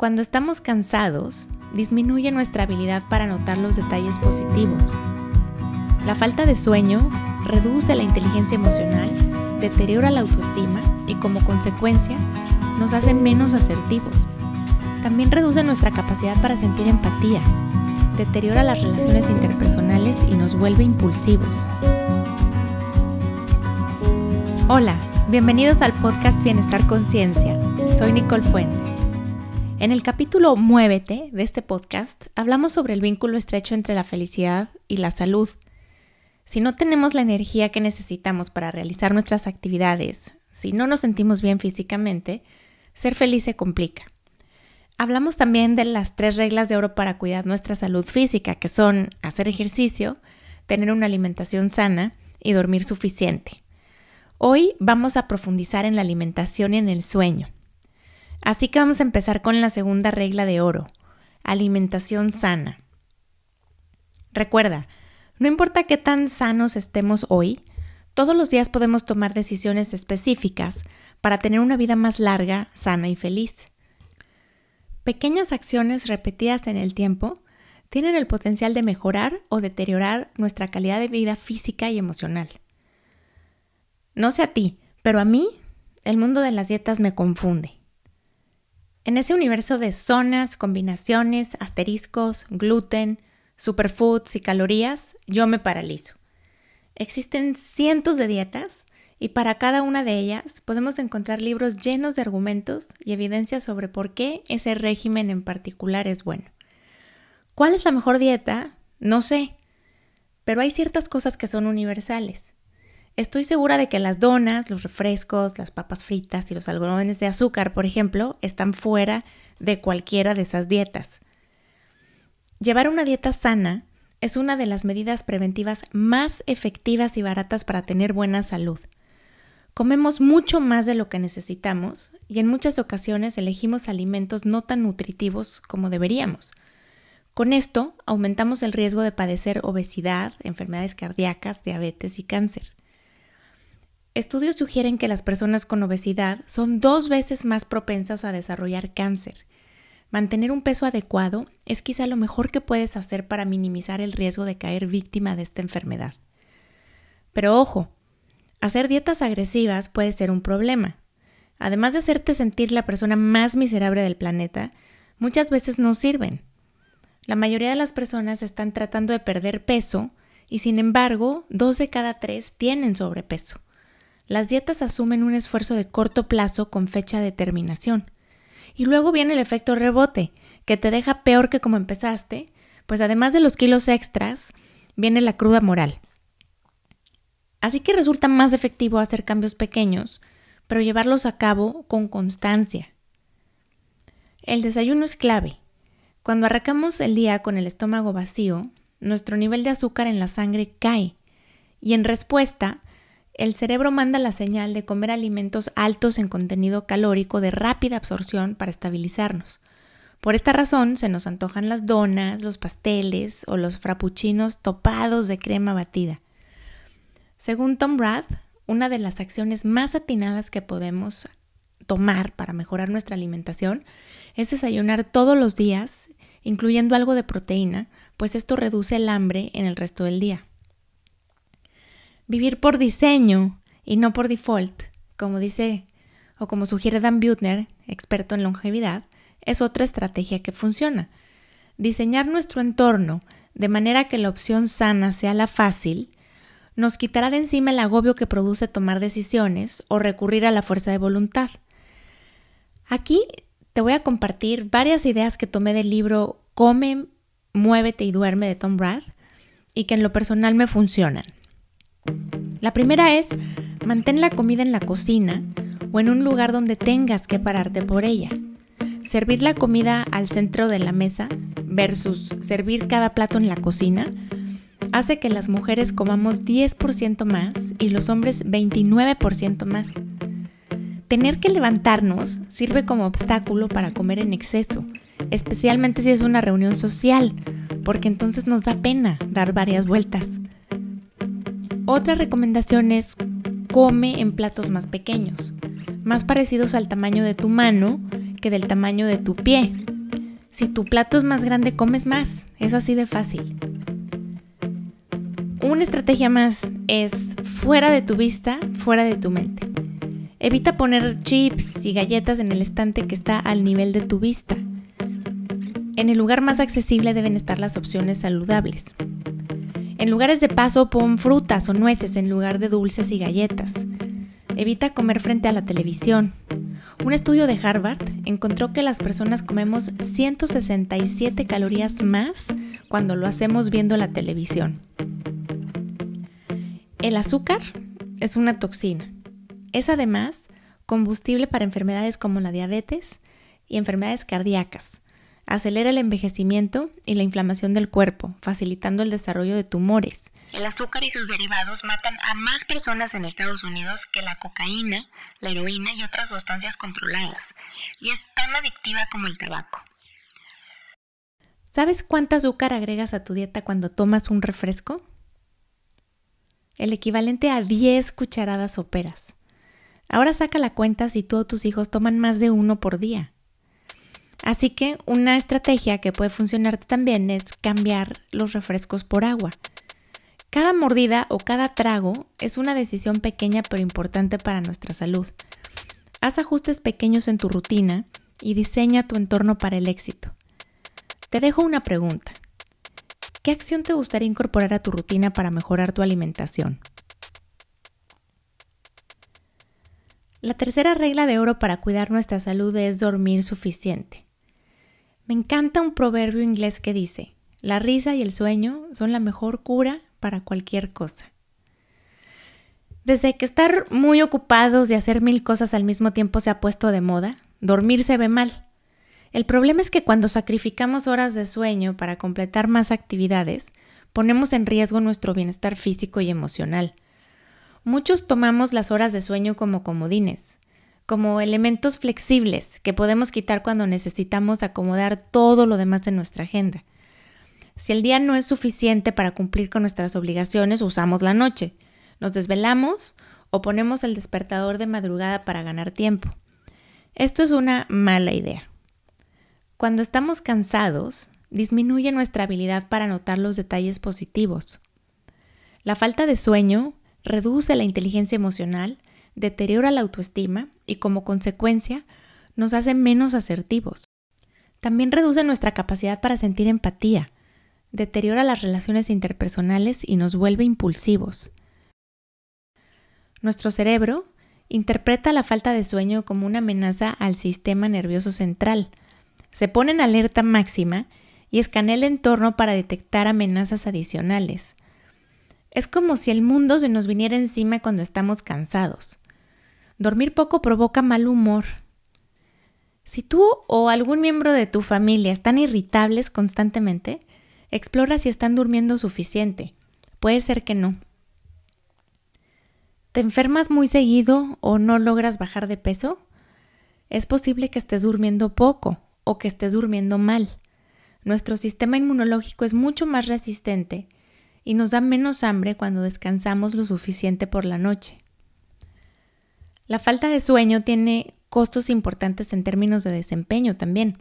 Cuando estamos cansados, disminuye nuestra habilidad para notar los detalles positivos. La falta de sueño reduce la inteligencia emocional, deteriora la autoestima y como consecuencia nos hace menos asertivos. También reduce nuestra capacidad para sentir empatía, deteriora las relaciones interpersonales y nos vuelve impulsivos. Hola, bienvenidos al podcast Bienestar Conciencia. Soy Nicole Fuentes. En el capítulo Muévete de este podcast hablamos sobre el vínculo estrecho entre la felicidad y la salud. Si no tenemos la energía que necesitamos para realizar nuestras actividades, si no nos sentimos bien físicamente, ser feliz se complica. Hablamos también de las tres reglas de oro para cuidar nuestra salud física, que son hacer ejercicio, tener una alimentación sana y dormir suficiente. Hoy vamos a profundizar en la alimentación y en el sueño. Así que vamos a empezar con la segunda regla de oro, alimentación sana. Recuerda, no importa qué tan sanos estemos hoy, todos los días podemos tomar decisiones específicas para tener una vida más larga, sana y feliz. Pequeñas acciones repetidas en el tiempo tienen el potencial de mejorar o deteriorar nuestra calidad de vida física y emocional. No sé a ti, pero a mí el mundo de las dietas me confunde. En ese universo de zonas, combinaciones, asteriscos, gluten, superfoods y calorías, yo me paralizo. Existen cientos de dietas y para cada una de ellas podemos encontrar libros llenos de argumentos y evidencias sobre por qué ese régimen en particular es bueno. ¿Cuál es la mejor dieta? No sé, pero hay ciertas cosas que son universales. Estoy segura de que las donas, los refrescos, las papas fritas y los algodones de azúcar, por ejemplo, están fuera de cualquiera de esas dietas. Llevar una dieta sana es una de las medidas preventivas más efectivas y baratas para tener buena salud. Comemos mucho más de lo que necesitamos y en muchas ocasiones elegimos alimentos no tan nutritivos como deberíamos. Con esto aumentamos el riesgo de padecer obesidad, enfermedades cardíacas, diabetes y cáncer. Estudios sugieren que las personas con obesidad son dos veces más propensas a desarrollar cáncer. Mantener un peso adecuado es quizá lo mejor que puedes hacer para minimizar el riesgo de caer víctima de esta enfermedad. Pero ojo, hacer dietas agresivas puede ser un problema. Además de hacerte sentir la persona más miserable del planeta, muchas veces no sirven. La mayoría de las personas están tratando de perder peso y sin embargo, dos de cada tres tienen sobrepeso. Las dietas asumen un esfuerzo de corto plazo con fecha de terminación. Y luego viene el efecto rebote, que te deja peor que como empezaste, pues además de los kilos extras, viene la cruda moral. Así que resulta más efectivo hacer cambios pequeños, pero llevarlos a cabo con constancia. El desayuno es clave. Cuando arrancamos el día con el estómago vacío, nuestro nivel de azúcar en la sangre cae y en respuesta el cerebro manda la señal de comer alimentos altos en contenido calórico de rápida absorción para estabilizarnos. Por esta razón se nos antojan las donas, los pasteles o los frappuccinos topados de crema batida. Según Tom Rath, una de las acciones más atinadas que podemos tomar para mejorar nuestra alimentación es desayunar todos los días, incluyendo algo de proteína, pues esto reduce el hambre en el resto del día. Vivir por diseño y no por default, como dice o como sugiere Dan Butner, experto en longevidad, es otra estrategia que funciona. Diseñar nuestro entorno de manera que la opción sana sea la fácil, nos quitará de encima el agobio que produce tomar decisiones o recurrir a la fuerza de voluntad. Aquí te voy a compartir varias ideas que tomé del libro Come, Muévete y Duerme de Tom Rath y que en lo personal me funcionan. La primera es, mantén la comida en la cocina o en un lugar donde tengas que pararte por ella. Servir la comida al centro de la mesa versus servir cada plato en la cocina hace que las mujeres comamos 10% más y los hombres 29% más. Tener que levantarnos sirve como obstáculo para comer en exceso, especialmente si es una reunión social, porque entonces nos da pena dar varias vueltas. Otra recomendación es come en platos más pequeños, más parecidos al tamaño de tu mano que del tamaño de tu pie. Si tu plato es más grande, comes más. Es así de fácil. Una estrategia más es fuera de tu vista, fuera de tu mente. Evita poner chips y galletas en el estante que está al nivel de tu vista. En el lugar más accesible deben estar las opciones saludables. En lugares de paso pon frutas o nueces en lugar de dulces y galletas. Evita comer frente a la televisión. Un estudio de Harvard encontró que las personas comemos 167 calorías más cuando lo hacemos viendo la televisión. El azúcar es una toxina. Es además combustible para enfermedades como la diabetes y enfermedades cardíacas acelera el envejecimiento y la inflamación del cuerpo, facilitando el desarrollo de tumores. El azúcar y sus derivados matan a más personas en Estados Unidos que la cocaína, la heroína y otras sustancias controladas, y es tan adictiva como el tabaco. ¿Sabes cuánta azúcar agregas a tu dieta cuando tomas un refresco? El equivalente a 10 cucharadas soperas. Ahora saca la cuenta si tú o tus hijos toman más de uno por día. Así que una estrategia que puede funcionar también es cambiar los refrescos por agua. Cada mordida o cada trago es una decisión pequeña pero importante para nuestra salud. Haz ajustes pequeños en tu rutina y diseña tu entorno para el éxito. Te dejo una pregunta. ¿Qué acción te gustaría incorporar a tu rutina para mejorar tu alimentación? La tercera regla de oro para cuidar nuestra salud es dormir suficiente. Me encanta un proverbio inglés que dice, la risa y el sueño son la mejor cura para cualquier cosa. Desde que estar muy ocupados y hacer mil cosas al mismo tiempo se ha puesto de moda, dormir se ve mal. El problema es que cuando sacrificamos horas de sueño para completar más actividades, ponemos en riesgo nuestro bienestar físico y emocional. Muchos tomamos las horas de sueño como comodines, como elementos flexibles que podemos quitar cuando necesitamos acomodar todo lo demás en nuestra agenda. Si el día no es suficiente para cumplir con nuestras obligaciones, usamos la noche. Nos desvelamos o ponemos el despertador de madrugada para ganar tiempo. Esto es una mala idea. Cuando estamos cansados, disminuye nuestra habilidad para notar los detalles positivos. La falta de sueño reduce la inteligencia emocional deteriora la autoestima y como consecuencia nos hace menos asertivos. También reduce nuestra capacidad para sentir empatía, deteriora las relaciones interpersonales y nos vuelve impulsivos. Nuestro cerebro interpreta la falta de sueño como una amenaza al sistema nervioso central. Se pone en alerta máxima y escanea el entorno para detectar amenazas adicionales. Es como si el mundo se nos viniera encima cuando estamos cansados. Dormir poco provoca mal humor. Si tú o algún miembro de tu familia están irritables constantemente, explora si están durmiendo suficiente. Puede ser que no. ¿Te enfermas muy seguido o no logras bajar de peso? Es posible que estés durmiendo poco o que estés durmiendo mal. Nuestro sistema inmunológico es mucho más resistente y nos da menos hambre cuando descansamos lo suficiente por la noche. La falta de sueño tiene costos importantes en términos de desempeño también.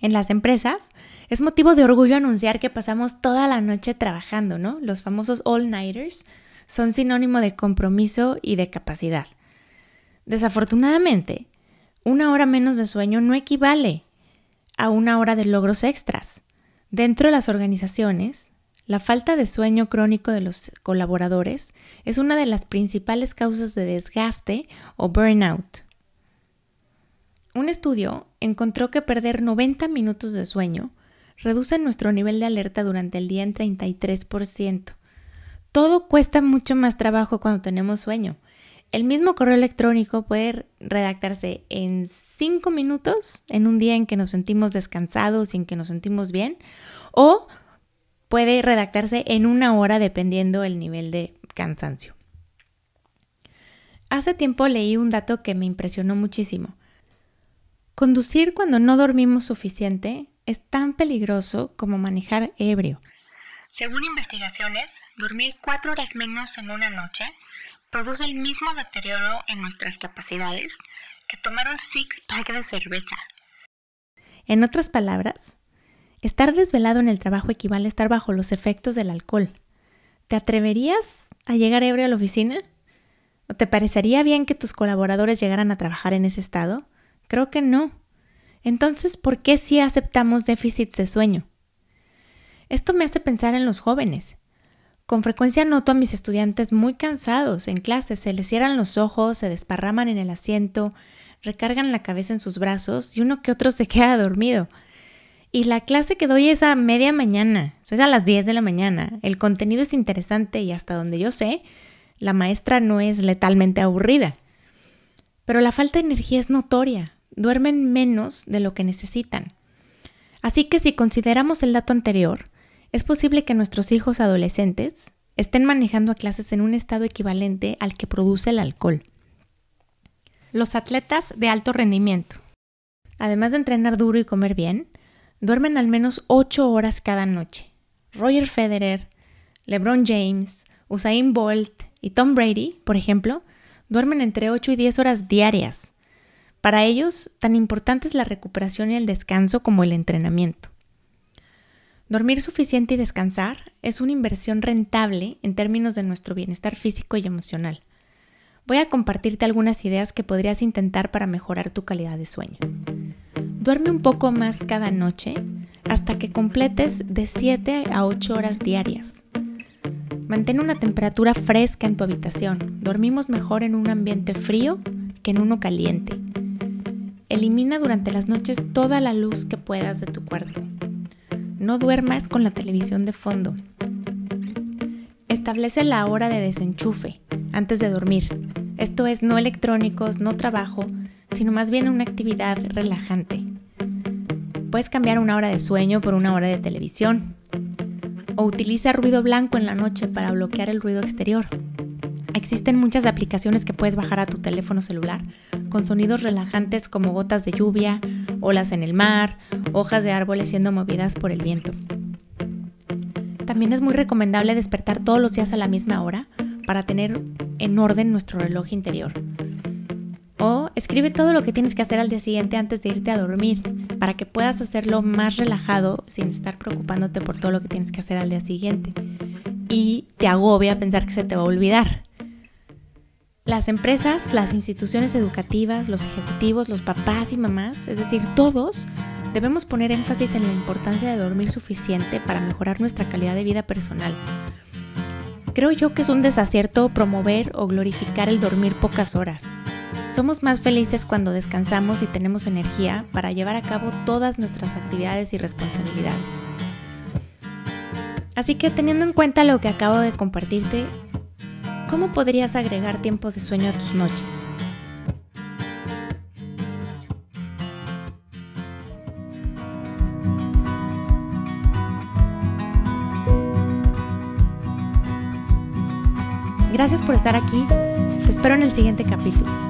En las empresas es motivo de orgullo anunciar que pasamos toda la noche trabajando, ¿no? Los famosos all-nighters son sinónimo de compromiso y de capacidad. Desafortunadamente, una hora menos de sueño no equivale a una hora de logros extras. Dentro de las organizaciones, la falta de sueño crónico de los colaboradores es una de las principales causas de desgaste o burnout. Un estudio encontró que perder 90 minutos de sueño reduce nuestro nivel de alerta durante el día en 33%. Todo cuesta mucho más trabajo cuando tenemos sueño. El mismo correo electrónico puede redactarse en 5 minutos en un día en que nos sentimos descansados y en que nos sentimos bien, o puede redactarse en una hora dependiendo el nivel de cansancio. Hace tiempo leí un dato que me impresionó muchísimo. Conducir cuando no dormimos suficiente es tan peligroso como manejar ebrio. Según investigaciones, dormir cuatro horas menos en una noche produce el mismo deterioro en nuestras capacidades que tomar un six-pack de cerveza En otras palabras, estar desvelado en el trabajo equivale a estar bajo los efectos del alcohol. ¿Te atreverías a llegar ebrio a la oficina? ¿O te parecería bien que tus colaboradores llegaran a trabajar en ese estado? Creo que no. Entonces, ¿por qué sí aceptamos déficits de sueño? Esto me hace pensar en los jóvenes. Con frecuencia noto a mis estudiantes muy cansados en clase, se les cierran los ojos, se desparraman en el asiento, recargan la cabeza en sus brazos y uno que otro se queda dormido. Y la clase que doy es a media mañana, es a las 10 de la mañana. El contenido es interesante y hasta donde yo sé, la maestra no es letalmente aburrida. Pero la falta de energía es notoria, duermen menos de lo que necesitan. Así que si consideramos el dato anterior, es posible que nuestros hijos adolescentes estén manejando a clases en un estado equivalente al que produce el alcohol. Los atletas de alto rendimiento. Además de entrenar duro y comer bien, duermen al menos 8 horas cada noche. Roger Federer, LeBron James, Usain Bolt y Tom Brady, por ejemplo, duermen entre 8 y 10 horas diarias. Para ellos, tan importante es la recuperación y el descanso como el entrenamiento. Dormir suficiente y descansar es una inversión rentable en términos de nuestro bienestar físico y emocional. Voy a compartirte algunas ideas que podrías intentar para mejorar tu calidad de sueño. Duerme un poco más cada noche hasta que completes de 7 a 8 horas diarias. Mantén una temperatura fresca en tu habitación. Dormimos mejor en un ambiente frío que en uno caliente. Elimina durante las noches toda la luz que puedas de tu cuarto. No duermas con la televisión de fondo. Establece la hora de desenchufe antes de dormir. Esto es no electrónicos, no trabajo, sino más bien una actividad relajante. Puedes cambiar una hora de sueño por una hora de televisión. O utiliza ruido blanco en la noche para bloquear el ruido exterior. Existen muchas aplicaciones que puedes bajar a tu teléfono celular con sonidos relajantes como gotas de lluvia, olas en el mar, hojas de árboles siendo movidas por el viento. También es muy recomendable despertar todos los días a la misma hora para tener en orden nuestro reloj interior. O escribe todo lo que tienes que hacer al día siguiente antes de irte a dormir para que puedas hacerlo más relajado sin estar preocupándote por todo lo que tienes que hacer al día siguiente. Y te agobia pensar que se te va a olvidar. Las empresas, las instituciones educativas, los ejecutivos, los papás y mamás, es decir, todos, debemos poner énfasis en la importancia de dormir suficiente para mejorar nuestra calidad de vida personal. Creo yo que es un desacierto promover o glorificar el dormir pocas horas. Somos más felices cuando descansamos y tenemos energía para llevar a cabo todas nuestras actividades y responsabilidades. Así que teniendo en cuenta lo que acabo de compartirte, ¿Cómo podrías agregar tiempo de sueño a tus noches? Gracias por estar aquí. Te espero en el siguiente capítulo.